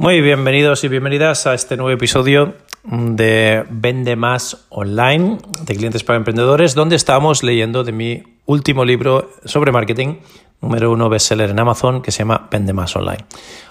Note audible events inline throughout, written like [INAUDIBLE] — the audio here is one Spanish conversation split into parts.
Muy bienvenidos y bienvenidas a este nuevo episodio de Vende Más Online de clientes para emprendedores, donde estamos leyendo de mi último libro sobre marketing, número uno bestseller en Amazon, que se llama Vende Más Online.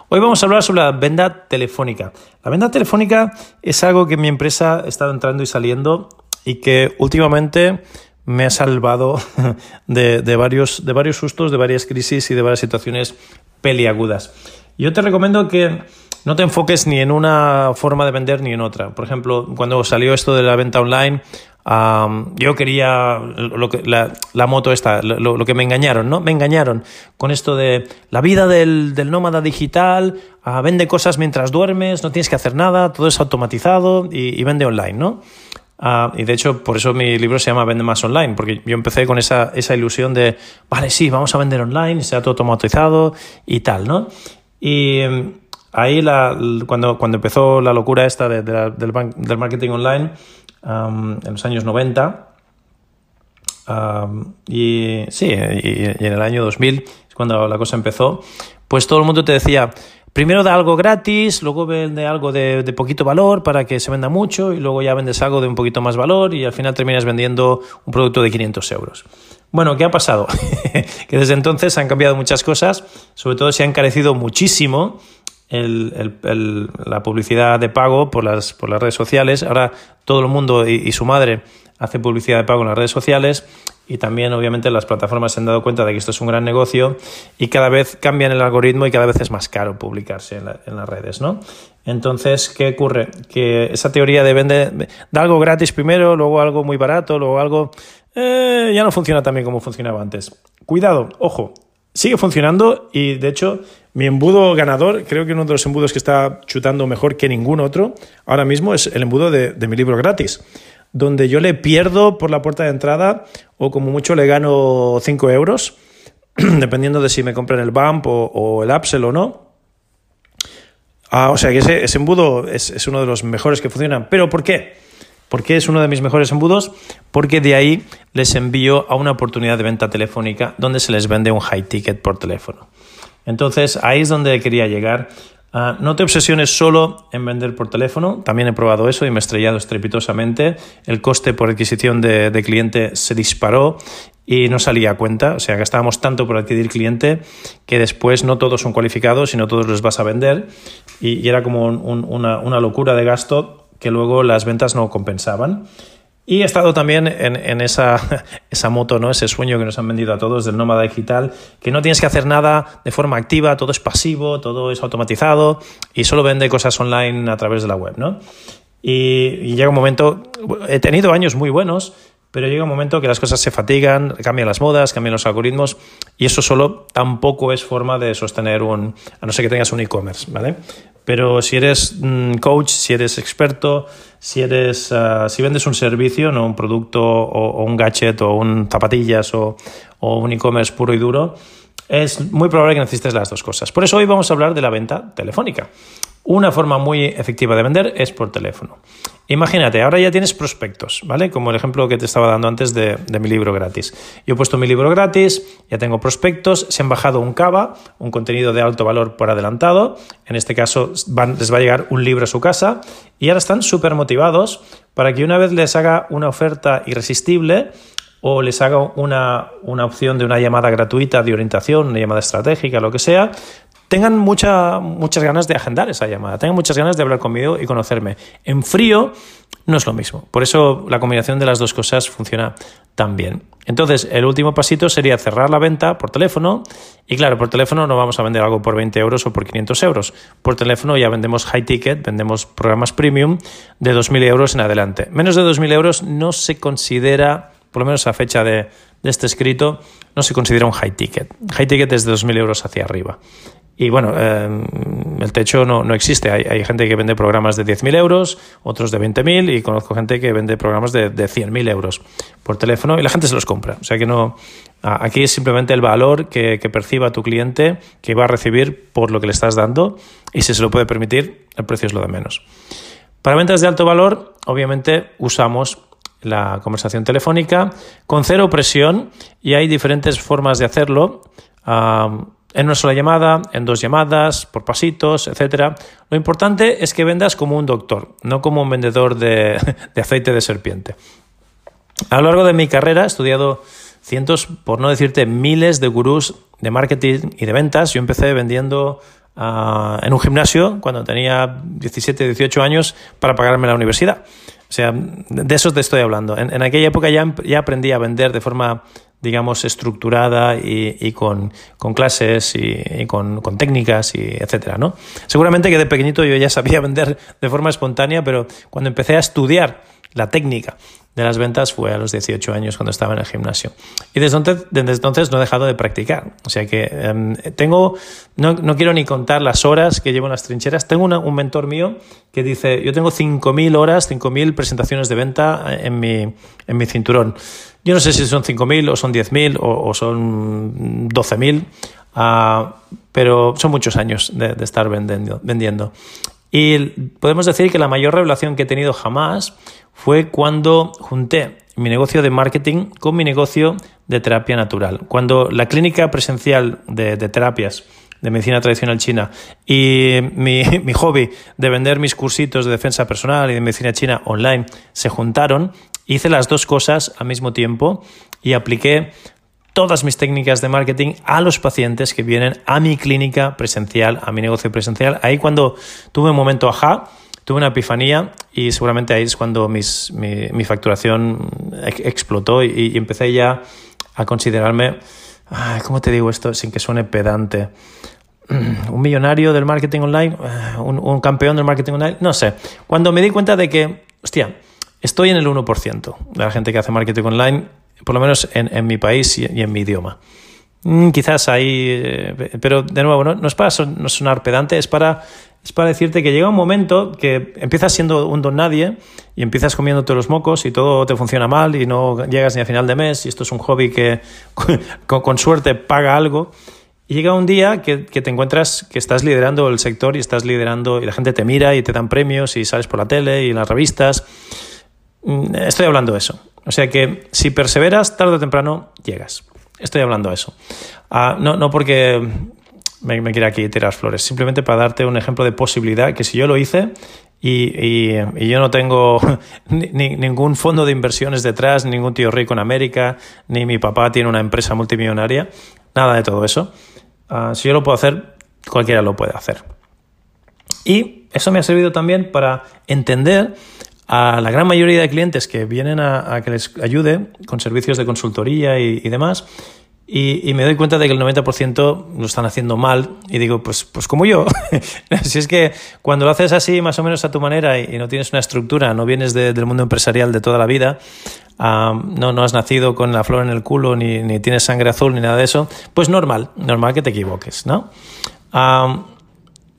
Hoy vamos a hablar sobre la venta telefónica. La venta telefónica es algo que mi empresa ha estado entrando y saliendo y que últimamente me ha salvado [LAUGHS] de, varios, de varios sustos, de varias crisis y de varias situaciones peliagudas. Yo te recomiendo que no te enfoques ni en una forma de vender ni en otra. Por ejemplo, cuando salió esto de la venta online, yo quería lo que, la, moto esta, lo, que me engañaron, ¿no? Me engañaron con esto de la vida del, nómada digital, uh, vende cosas mientras duermes, no tienes que hacer nada, todo es automatizado y, vende online, ¿no? Ah, y de hecho, por eso mi libro se llama Vende más online, porque yo empecé con esa, esa ilusión de, vale, sí, vamos a vender online, sea todo automatizado y tal, ¿no? Y ahí la, cuando, empezó la locura esta del, marketing online en los años 90, y sí, y, en el año 2000 es cuando la cosa empezó, pues todo el mundo te decía, primero da algo gratis, luego vende algo de, de, poquito valor para que se venda mucho y luego ya vendes algo de un poquito más valor y al final terminas vendiendo un producto de 500 euros. Bueno, ¿qué ha pasado? [LAUGHS] que desde entonces han cambiado muchas cosas, sobre todo se ha encarecido muchísimo la publicidad de pago por las, por las redes sociales. Ahora todo el mundo y, su madre hace publicidad de pago en las redes sociales y también obviamente las plataformas se han dado cuenta de que esto es un gran negocio y cada vez cambian el algoritmo y cada vez es más caro publicarse en, las redes, ¿no? Entonces, ¿qué ocurre? Que esa teoría de vender, da algo gratis primero, luego algo muy barato, luego algo... Eh, ya no funciona tan bien como funcionaba antes. Cuidado, ojo, sigue funcionando y de hecho mi embudo ganador, creo que uno de los embudos que está chutando mejor que ningún otro ahora mismo es el embudo de, mi libro gratis, donde yo le pierdo por la puerta de entrada o como mucho le gano 5 euros, [CLEARS THROAT] dependiendo de si me compran el BAMP o, el Upsell o no. Ah, o sea que ese, ese embudo es, es uno de los mejores que funcionan. ¿Pero por qué? ¿Por qué es uno de mis mejores embudos? Porque de ahí les envío a una oportunidad de venta telefónica donde se les vende un high ticket por teléfono. Entonces, ahí es donde quería llegar. Ah, no te obsesiones solo en vender por teléfono, también he probado eso y me he estrellado estrepitosamente. El coste por adquisición de, cliente se disparó y no salía a cuenta, o sea, gastábamos tanto por adquirir cliente que después no todos son cualificados y no todos los vas a vender y, era como una, una locura de gasto que luego las ventas no compensaban. Y he estado también en, esa, [LAUGHS] esa, moto, ¿no? ese sueño que nos han vendido a todos del nómada digital, que no tienes que hacer nada de forma activa, todo es pasivo, todo es automatizado y solo vende cosas online a través de la web. ¿no? Y, llega un momento, he tenido años muy buenos, pero llega un momento que las cosas se fatigan, cambian las modas, cambian los algoritmos y eso solo tampoco es forma de sostener un, a no ser que tengas un e-commerce, ¿vale? Pero si eres mm, coach, si eres experto, si eres, ah, si vendes un servicio, no un producto o, un gadget o un zapatillas o, o un e-commerce puro y duro, es muy probable que necesites las dos cosas. Por eso hoy vamos a hablar de la venta telefónica. Una forma muy efectiva de vender es por teléfono. Imagínate, ahora ya tienes prospectos, ¿vale? Como el ejemplo que te estaba dando antes de, mi libro gratis. Yo he puesto mi libro gratis, ya tengo prospectos, se han bajado un CABA, un contenido de alto valor por adelantado. En este caso les va a llegar un libro a su casa y ahora están súper motivados para que una vez les haga una oferta irresistible, o les haga una, una, opción de una llamada gratuita de orientación, una llamada estratégica, lo que sea, tengan mucha, muchas ganas de agendar esa llamada, tengan muchas ganas de hablar conmigo y conocerme. En frío no es lo mismo. Por eso la combinación de las dos cosas funciona tan bien. Entonces, el último pasito sería cerrar la venta por teléfono. Y claro, por teléfono no vamos a vender algo por 20 euros o por 500 euros. Por teléfono ya vendemos high ticket, vendemos programas premium de 2.000 euros en adelante. Menos de 2.000 euros no se considera, por lo menos a fecha de, de este escrito, no se considera un high ticket. High ticket es de 2.000 euros hacia arriba. Y bueno, eh, el techo no, no existe. Hay, hay, gente que vende programas de 10.000 euros, otros de 20.000 y conozco gente que vende programas de, de 100.000 euros por teléfono y la gente se los compra. O sea que no, aquí es simplemente el valor que, perciba tu cliente que va a recibir por lo que le estás dando y si se lo puede permitir, el precio es lo de menos. Para ventas de alto valor, obviamente usamos la conversación telefónica con cero presión y hay diferentes formas de hacerlo. En una sola llamada, en dos llamadas, por pasitos, etcétera. Lo importante es que vendas como un doctor, no como un vendedor [LAUGHS] de, aceite de serpiente. A lo largo de mi carrera he estudiado cientos, por no decirte miles de gurús de marketing y de ventas. Yo empecé vendiendo uh, en un gimnasio cuando tenía 17, 18 años para pagarme la universidad. O sea, de eso te estoy hablando. En, aquella época ya aprendí a vender de forma digamos, estructurada y, y con, con, clases y, y con, con, técnicas y etcétera, ¿no? Seguramente que de pequeñito yo ya sabía [LAUGHS] vender de forma espontánea, pero cuando empecé a estudiar la técnica de las ventas fue a los 18 años cuando estaba en el gimnasio. Y desde entonces, desde entonces no he dejado de practicar. O sea que um, tengo, no, no, quiero ni contar las horas que llevo en las trincheras. Tengo una, un mentor mío que dice, yo tengo 5.000 horas, 5.000 presentaciones de venta en mi, en mi cinturón. Yo no sé si son 5.000 o son 10.000 o, o son 12.000, uh, pero son muchos años de, estar vendiendo, vendiendo. Y podemos decir que la mayor revelación que he tenido jamás fue cuando junté mi negocio de marketing con mi negocio de terapia natural. Cuando la clínica presencial de, terapias de medicina tradicional china y [LAUGHS] mi, hobby de vender mis cursitos de defensa personal y de medicina china online se juntaron, hice las dos cosas al mismo tiempo y apliqué todas mis técnicas de marketing a los pacientes que vienen a mi clínica presencial, a mi negocio presencial. Ahí cuando tuve un momento ajá, tuve una epifanía y seguramente ahí es cuando mi, facturación explotó y, empecé ya a considerarme, ¿cómo te digo esto sin que suene pedante? [CLEARS THROAT] Un millonario del marketing online, un, un campeón del marketing online, no sé. Cuando me di cuenta de que, hostia, estoy en el 1% de la gente que hace marketing online, por lo menos en, en mi país y, y en mi idioma. Mm, quizás ahí, eh, pero de nuevo, no, no es para sonar pedante, es para es para decirte que llega un momento que empiezas siendo un don nadie y empiezas comiéndote los mocos y todo te funciona mal y no llegas ni a final de mes y esto es un hobby que [LAUGHS] con, suerte paga algo. Y llega un día que, te encuentras que estás liderando el sector y estás liderando y la gente te mira y te dan premios y sales por la tele y las revistas. Mm, estoy hablando de eso. O sea que si perseveras, tarde o temprano llegas. Estoy hablando de eso. Uh, no, no porque me, quiera aquí tirar flores, simplemente para darte un ejemplo de posibilidad que si yo lo hice y, yo no tengo [LAUGHS] ni, ningún fondo de inversiones detrás, ningún tío rico en América, ni mi papá tiene una empresa multimillonaria, nada de todo eso. Uh, si yo lo puedo hacer, cualquiera lo puede hacer. Y eso me ha servido también para entender a la gran mayoría de clientes que vienen a, a que les ayude con servicios de consultoría y, y demás, y, y, me doy cuenta de que el 90% lo están haciendo mal y digo, pues, pues como yo. [LAUGHS] si es que cuando lo haces así, más o menos a tu manera y, y no tienes una estructura, no vienes de, del mundo empresarial de toda la vida, um, no, no has nacido con la flor en el culo, ni, ni tienes sangre azul, ni nada de eso, pues normal, normal que te equivoques, ¿no? Um,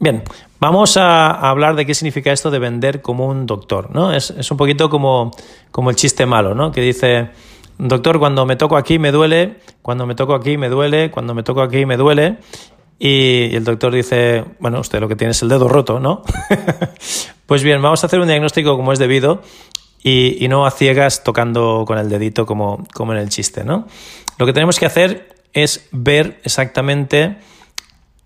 bien, vamos a, hablar de qué significa esto de vender como un doctor, ¿no? Es, es un poquito como, como el chiste malo, ¿no? Que dice doctor, cuando me toco aquí me duele, cuando me toco aquí me duele, cuando me toco aquí me duele. Y el doctor dice, bueno, usted lo que tiene es el dedo roto, ¿no? [LAUGHS] pues bien, vamos a hacer un diagnóstico como es debido y, y, no a ciegas tocando con el dedito como, como en el chiste, ¿no? Lo que tenemos que hacer es ver exactamente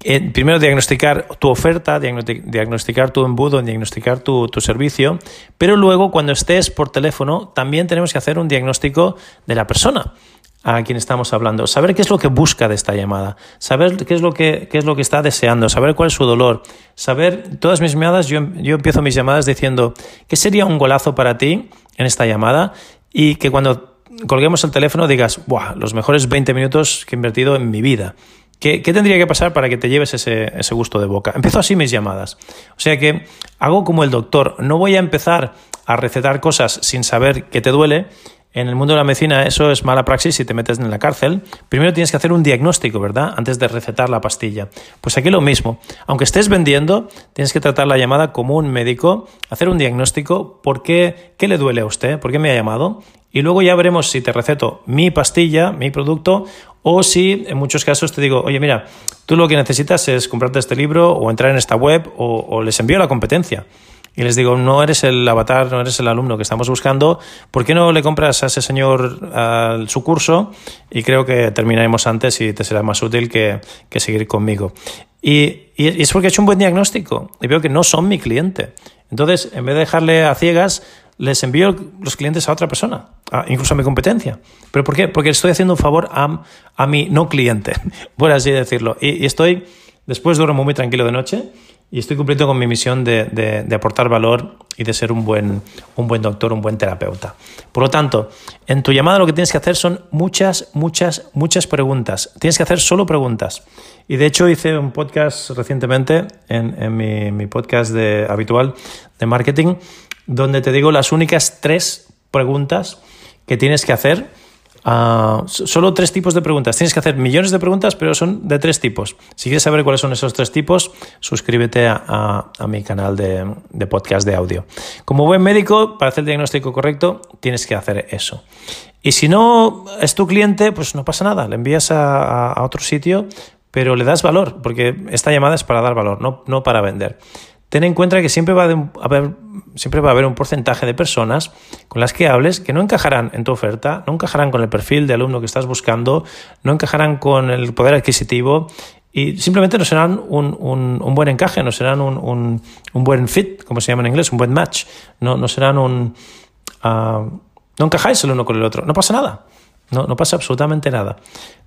eh, primero diagnosticar tu oferta, diagnosticar tu embudo, diagnosticar tu, servicio, pero luego cuando estés por teléfono también tenemos que hacer un diagnóstico de la persona a quien estamos hablando, saber qué es lo que busca de esta llamada, saber qué es lo que, qué es lo que está deseando, saber cuál es su dolor, saber todas mis llamadas, yo, yo empiezo mis llamadas diciendo, ¿qué sería un golazo para ti en esta llamada? Y que cuando colguemos el teléfono digas, ¡buah! Los mejores 20 minutos que he invertido en mi vida. ¿Qué, ¿Qué, tendría que pasar para que te lleves ese, ese gusto de boca? Empiezo así mis llamadas. O sea que hago como el doctor. No voy a empezar a recetar cosas sin saber que te duele. en el mundo de la medicina eso es mala praxis y te metes en la cárcel. Primero tienes que hacer un diagnóstico, ¿verdad? Antes de recetar la pastilla. Pues aquí lo mismo. Aunque estés vendiendo, tienes que tratar la llamada como un médico, hacer un diagnóstico, ¿por qué, qué le duele a usted? ¿Por qué me ha llamado? Y luego ya veremos si te receto mi pastilla, mi producto, o si en muchos casos te digo, oye, mira, tú lo que necesitas es comprarte este libro o entrar en esta web o, les envío la competencia y les digo, no eres el avatar, no eres el alumno que estamos buscando, ¿por qué no le compras a ese señor su curso? Y creo que terminaremos antes y te será más útil que, seguir conmigo. Y, y, es porque he hecho un buen diagnóstico y veo que no son mi cliente. Entonces, en vez de dejarle a ciegas, les envío los clientes a otra persona, incluso a mi competencia. ¿Pero por qué? Porque estoy haciendo un favor a, a mi no cliente, [LAUGHS] por así decirlo. Y, y estoy, después duermo muy tranquilo de noche y estoy cumpliendo con mi misión de, aportar valor y de ser un buen, un buen doctor, un buen terapeuta. Por lo tanto, en tu llamada lo que tienes que hacer son muchas, muchas, muchas preguntas. Tienes que hacer solo preguntas. Y de hecho hice un podcast recientemente, en, mi, podcast de, habitual de marketing, donde te digo las únicas tres preguntas que tienes que hacer Uh, solo tres tipos de preguntas. Tienes que hacer millones de preguntas, pero son de tres tipos. Si quieres saber cuáles son esos tres tipos, suscríbete a, mi canal de, podcast de audio. Como buen médico, para hacer el diagnóstico correcto, tienes que hacer eso. Y si no es tu cliente, pues no pasa nada. Le envías a, otro sitio, pero le das valor, porque esta llamada es para dar valor, no, no para vender ten en cuenta que siempre va, a haber, siempre va a haber un porcentaje de personas con las que hables que no encajarán en tu oferta, no encajarán con el perfil de alumno que estás buscando, no encajarán con el poder adquisitivo y simplemente no serán un, un, buen encaje, no serán un, un, buen fit, como se llama en inglés, un buen match, no, no serán un... Uh, no encajáis el uno con el otro, no pasa nada. No, no pasa absolutamente nada.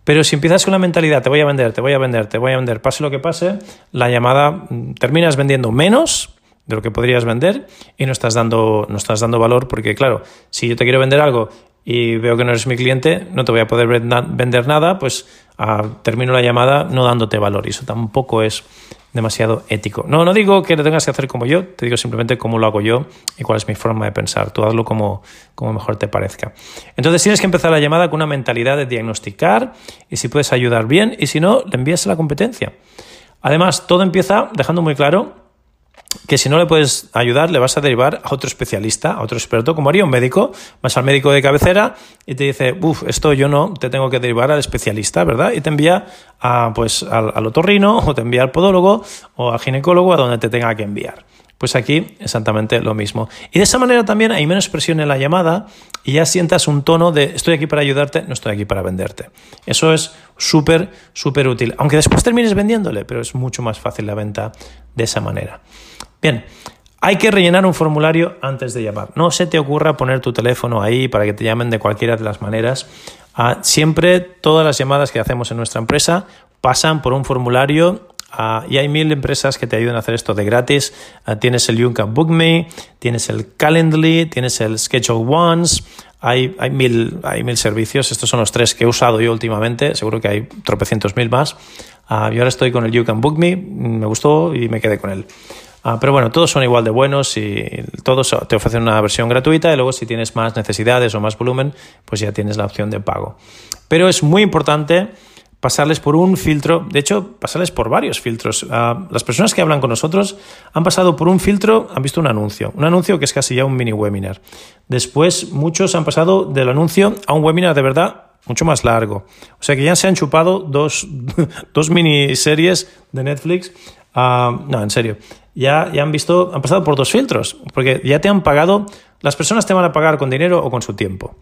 Pero si empiezas con la mentalidad, te voy a vender, te voy a vender, te voy a vender, pase lo que pase, la llamada mm, terminas vendiendo menos de lo que podrías vender y no estás dando, no estás dando valor porque, claro, si yo te quiero vender algo y veo que no eres mi cliente, no te voy a poder vender nada, pues ah, termino la llamada no dándote valor y eso tampoco es demasiado ético. No, no digo que lo tengas que hacer como yo, te digo simplemente cómo lo hago yo y cuál es mi forma de pensar. Tú hazlo como, como mejor te parezca. Entonces tienes que empezar la llamada con una mentalidad de diagnosticar y si puedes ayudar bien y si no, le envías a la competencia. Además, todo empieza dejando muy claro que si no le puedes ayudar, le vas a derivar a otro especialista, a otro experto, como haría un médico. Vas al médico de cabecera y te dice, uff, esto yo no, te tengo que derivar al especialista, ¿verdad? Y te envía a, pues, al, al otorrino, o te envía al podólogo, o al ginecólogo, a donde te tenga que enviar. Pues aquí exactamente lo mismo. Y de esa manera también hay menos presión en la llamada y ya sientas un tono de estoy aquí para ayudarte, no estoy aquí para venderte. Eso es súper, súper útil. Aunque después termines vendiéndole, pero es mucho más fácil la venta de esa manera. Bien, hay que rellenar un formulario antes de llamar. No se te ocurra poner tu teléfono ahí para que te llamen de cualquiera de las maneras. Ah, siempre todas las llamadas que hacemos en nuestra empresa pasan por un formulario Ah, y hay mil empresas que te ayudan a hacer esto de gratis. Ah, tienes el You Can Book Me, tienes el Calendly, tienes el Schedule Ones. Hay, hay, mil, hay mil servicios. Estos son los tres que he usado yo últimamente. Seguro que hay tropecientos mil más. Uh, yo ahora estoy con el You Can Book Me. Me gustó y me quedé con él. pero bueno, todos son igual de buenos y todos te ofrecen una versión gratuita y luego si tienes más necesidades o más volumen, pues ya tienes la opción de pago. Pero es muy importante pasarles por un filtro, de hecho, pasarles por varios filtros. Ah, las personas que hablan con nosotros han pasado por un filtro, han visto un anuncio, un anuncio que es casi ya un mini webinar. Después, muchos han pasado del anuncio a un webinar de verdad mucho más largo. O sea que ya se han chupado dos, [LAUGHS] dos miniseries de Netflix. Ah, no, en serio. Ya, ya han visto, han pasado por dos filtros, porque ya te han pagado, las personas te van a pagar con dinero o con su tiempo.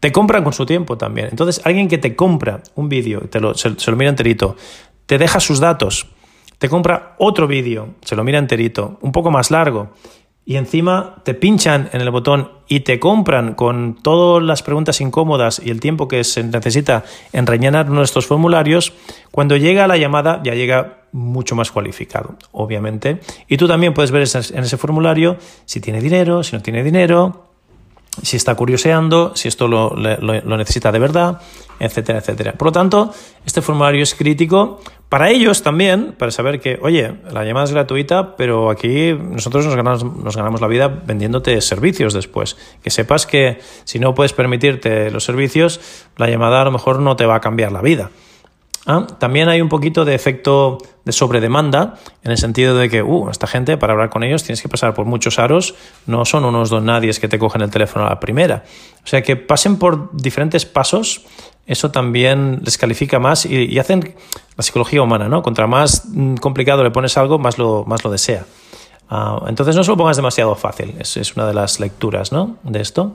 Te compran con su tiempo también. Entonces, alguien que te compra un vídeo, te lo, se, lo mira enterito, te deja sus datos, te compra otro vídeo, se lo mira enterito, un poco más largo, y encima te pinchan en el botón y te compran con todas las preguntas incómodas y el tiempo que se necesita en rellenar nuestros formularios, cuando llega la llamada ya llega mucho más cualificado, obviamente. Y tú también puedes ver en ese formulario si tiene dinero, si no tiene dinero, si está curioseando, si esto lo, necesita de verdad, etcétera, etcétera. Por lo tanto, este formulario es crítico para ellos también, para saber que, oye, la llamada es gratuita, pero aquí nosotros nos ganamos, nos ganamos la vida vendiéndote servicios después. Que sepas que si no puedes permitirte los servicios, la llamada a lo mejor no te va a cambiar la vida. ¿Ah? También hay un poquito de efecto de sobredemanda, en el sentido de que, uh, esta gente, para hablar con ellos, tienes que pasar por muchos aros, no son unos don nadies que te cogen el teléfono a la primera. O sea, que pasen por diferentes pasos, eso también les califica más y, hacen la psicología humana, ¿no? Contra más mm, complicado le pones algo, más lo, más lo desea. Ah, entonces no se lo pongas demasiado fácil, es, es una de las lecturas, ¿no? De esto.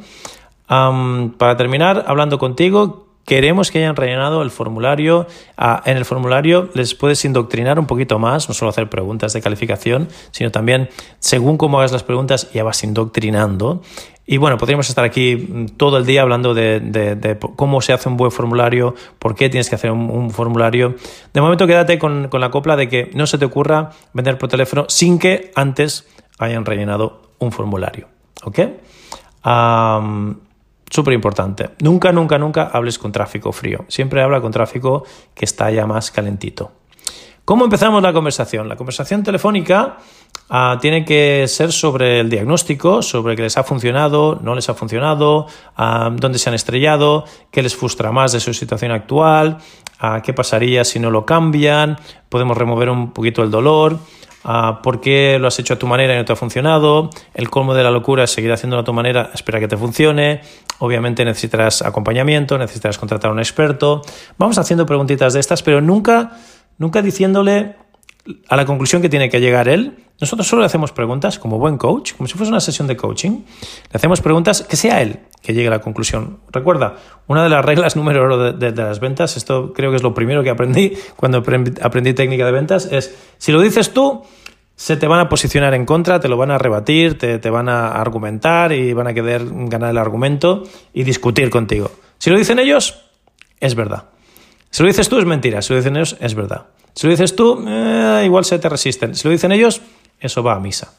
para terminar, hablando contigo, queremos que hayan rellenado el formulario. Ah, en el formulario les puedes indoctrinar un poquito más, no solo hacer preguntas de calificación, sino también según cómo hagas las preguntas ya vas indoctrinando. Y bueno, podríamos estar aquí mm, todo el día hablando de, cómo se hace un buen formulario, por qué tienes que hacer un, formulario. De momento quédate con, la copla de que no se te ocurra vender por teléfono sin que antes hayan rellenado un formulario. ¿Ok? Súper importante. Nunca, nunca, nunca hables con tráfico frío. Siempre habla con tráfico que está ya más calentito. ¿Cómo empezamos la conversación? La conversación telefónica ah, tiene que ser sobre el diagnóstico, sobre qué les ha funcionado, no les ha funcionado, ah, dónde se han estrellado, qué les frustra más de su situación actual, ah, qué pasaría si no lo cambian, podemos remover un poquito el dolor por qué lo has hecho a tu manera y no te ha funcionado. El colmo de la locura es seguir haciéndolo a tu manera, espera que te funcione. Obviamente necesitarás acompañamiento, necesitarás contratar a un experto. Vamos haciendo preguntitas de estas, pero nunca, nunca diciéndole a la conclusión que tiene que llegar él. Nosotros solo le hacemos preguntas como buen coach, como si fuese una sesión de coaching. Le hacemos preguntas que sea él que llegue a la conclusión. Recuerda, una de las reglas número uno de, las ventas, esto creo que es lo primero que aprendí cuando aprendí, técnica de ventas, es si lo dices tú, se te van a posicionar en contra, te lo van a rebatir, te, te van a argumentar y van a querer ganar el argumento y discutir contigo. Si lo dicen ellos, es verdad. Si lo dices tú, es mentira. Si lo dicen ellos, es verdad. Si lo dices tú, eh, igual se te resisten. Si lo dicen ellos, eso va a misa.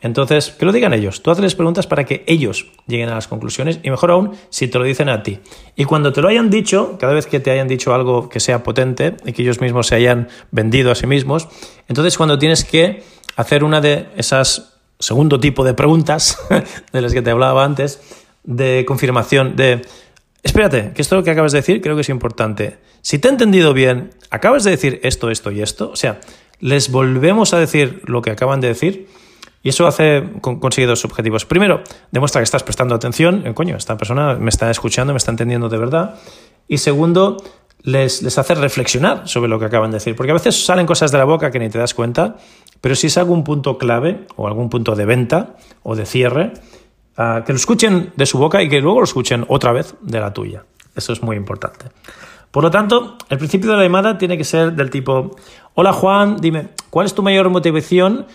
Entonces, que lo digan ellos. Tú haces preguntas para que ellos lleguen a las conclusiones y mejor aún si te lo dicen a ti. Y cuando te lo hayan dicho, cada vez que te hayan dicho algo que sea potente y que ellos mismos se hayan vendido a sí mismos, entonces cuando tienes que hacer una de esas segundo tipo de preguntas [LAUGHS] de las que te hablaba antes, de confirmación, de espérate, que esto que acabas de decir creo que es importante. Si te he entendido bien, acabas de decir esto, esto y esto, o sea, les volvemos a decir lo que acaban de decir y eso hace conseguir dos objetivos. Primero, demuestra que estás prestando atención, eh, coño, esta persona me está escuchando, me está entendiendo de verdad. Y segundo, les, les, hace reflexionar sobre lo que acaban de decir, porque a veces salen cosas de la boca que ni te das cuenta, pero si es algún punto clave o algún punto de venta o de cierre, ah, que lo escuchen de su boca y que luego lo escuchen otra vez de la tuya. Eso es muy importante. Por lo tanto, el principio de la llamada tiene que ser del tipo, hola Juan, dime, ¿cuál es tu mayor motivación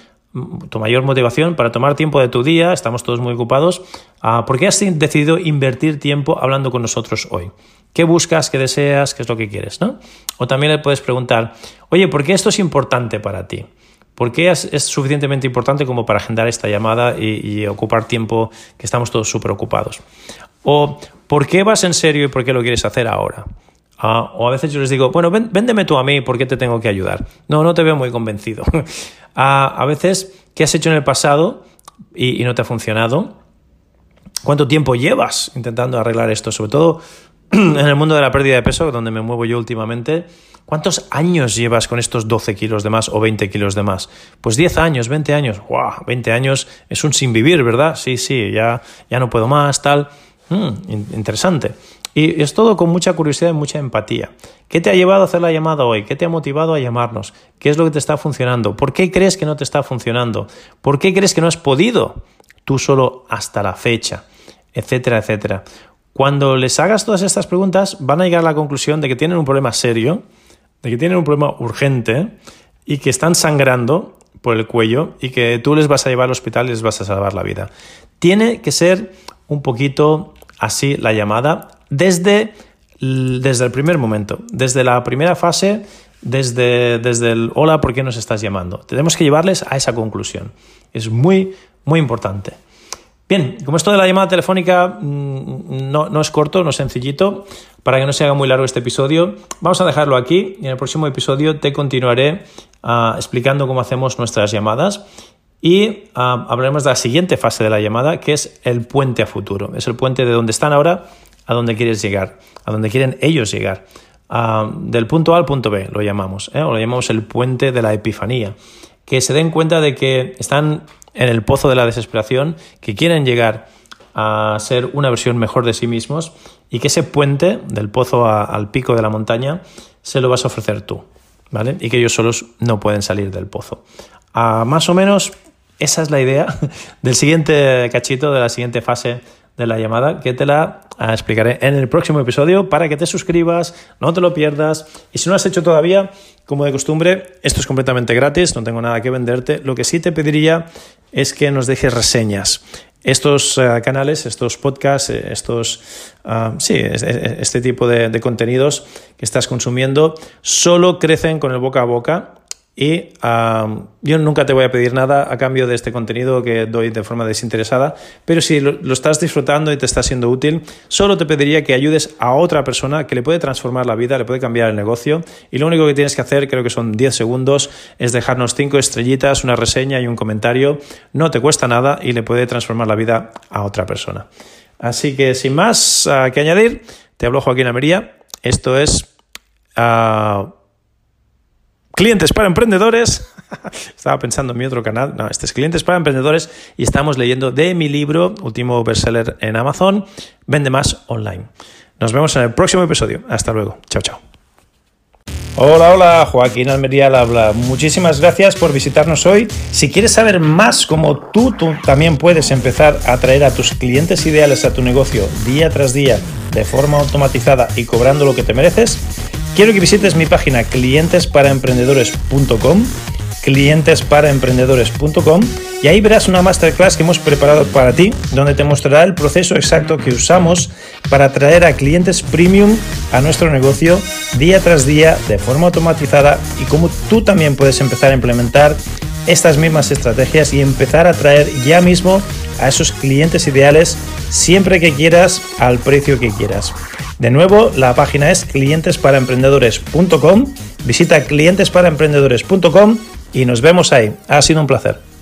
tu mayor motivación para tomar tiempo de tu día, estamos todos muy ocupados, ah, ¿por qué has decidido invertir tiempo hablando con nosotros hoy? ¿Qué buscas, qué deseas, qué es lo que quieres? ¿no? O también le puedes preguntar, oye, ¿por qué esto es importante para ti? ¿Por qué es, suficientemente importante como para agendar esta llamada y, ocupar tiempo que estamos todos súper ocupados? O ¿por qué vas en serio y por qué lo quieres hacer ahora? Ah, o a veces yo les digo, bueno, véndeme tú a mí, ¿por qué te tengo que ayudar? No, no te veo muy convencido. [LAUGHS] a, veces, ¿qué has hecho en el pasado y, no te ha funcionado? ¿Cuánto tiempo llevas intentando arreglar esto? Sobre todo [CLEARS THROAT] en el mundo de la pérdida de peso, donde me muevo yo últimamente. ¿Cuántos años llevas con estos 12 kilos de más o 20 kilos de más? Pues 10 años, 20 años. ¡Wow! 20 años es un sin vivir, ¿verdad? Sí, sí, ya, ya no puedo más, tal. Hmm, interesante. Y es todo con mucha curiosidad y mucha empatía. ¿Qué te ha llevado a hacer la llamada hoy? ¿Qué te ha motivado a llamarnos? ¿Qué es lo que te está funcionando? ¿Por qué crees que no te está funcionando? ¿Por qué crees que no has podido tú solo hasta la fecha? Etcétera, etcétera. Cuando les hagas todas estas preguntas, van a llegar a la conclusión de que tienen un problema serio, de que tienen un problema urgente y que están sangrando por el cuello y que tú les vas a llevar al hospital y les vas a salvar la vida. Tiene que ser un poquito así la llamada desde, desde el primer momento, desde la primera fase, desde, desde el hola, ¿por qué nos estás llamando? Tenemos que llevarles a esa conclusión. Es muy, muy importante. Bien, como esto de la llamada telefónica mm, no, es corto, no es sencillito, para que no se haga muy largo este episodio, vamos a dejarlo aquí y en el próximo episodio te continuaré uh, explicando cómo hacemos nuestras llamadas y uh, hablaremos de la siguiente fase de la llamada, que es el puente a futuro. Es el puente de donde están ahora a donde quieres llegar, a donde quieren ellos llegar. Uh, del punto A al punto B lo llamamos, ¿eh? o lo llamamos el puente de la epifanía. Que se den cuenta de que están en el pozo de la desesperación, que quieren llegar a ser una versión mejor de sí mismos y que ese puente del pozo al pico de la montaña se lo vas a ofrecer tú, ¿vale? Y que ellos solos no pueden salir del pozo. Uh, más o menos esa es la idea [LAUGHS] del siguiente cachito, de la siguiente fase de la llamada, que te la ah, explicaré en el próximo episodio para que te suscribas, no te lo pierdas. Y si no has hecho todavía, como de costumbre, esto es completamente gratis, no tengo nada que venderte. Lo que sí te pediría es que nos dejes reseñas. Estos uh, canales, estos podcasts, eh, estos, uh, sí, este tipo de contenidos que estás consumiendo, solo crecen con el boca a boca y yo nunca te voy a pedir nada a cambio de este contenido que doy de forma desinteresada, pero si lo, estás disfrutando y te está siendo útil, solo te pediría que ayudes a otra persona que le puede transformar la vida, le puede cambiar el negocio. Y lo único que tienes que hacer, creo que son 10 segundos, es dejarnos 5 estrellitas, una reseña y un comentario. No te cuesta nada y le puede transformar la vida a otra persona. Así que sin más uh, que añadir, te hablo Joaquín Amería. Esto es. Uh, Clientes para emprendedores. [LAUGHS] Estaba pensando en mi otro canal. No, este es Clientes para emprendedores y estamos leyendo de mi libro, último bestseller en Amazon, Vende más online. Nos vemos en el próximo episodio. Hasta luego. Chao, chao. Hola, hola, Joaquín Almería al. Muchísimas gracias por visitarnos hoy. Si quieres saber más cómo tú, tú también puedes empezar a atraer a tus clientes ideales a tu negocio día tras día de forma automatizada y cobrando lo que te mereces, Quiero que visites mi página clientesparaemprendedores.com clientesparaemprendedores.com y ahí verás una masterclass que hemos preparado para ti, donde te mostrará el proceso exacto que usamos para atraer a clientes premium a nuestro negocio día tras día de forma automatizada y cómo tú también puedes empezar a implementar estas mismas estrategias y empezar a atraer ya mismo a esos clientes ideales siempre que quieras al precio que quieras. De nuevo, la página es clientesparaemprendedores.com. Visita clientesparaemprendedores.com y nos vemos ahí. Ha sido un placer.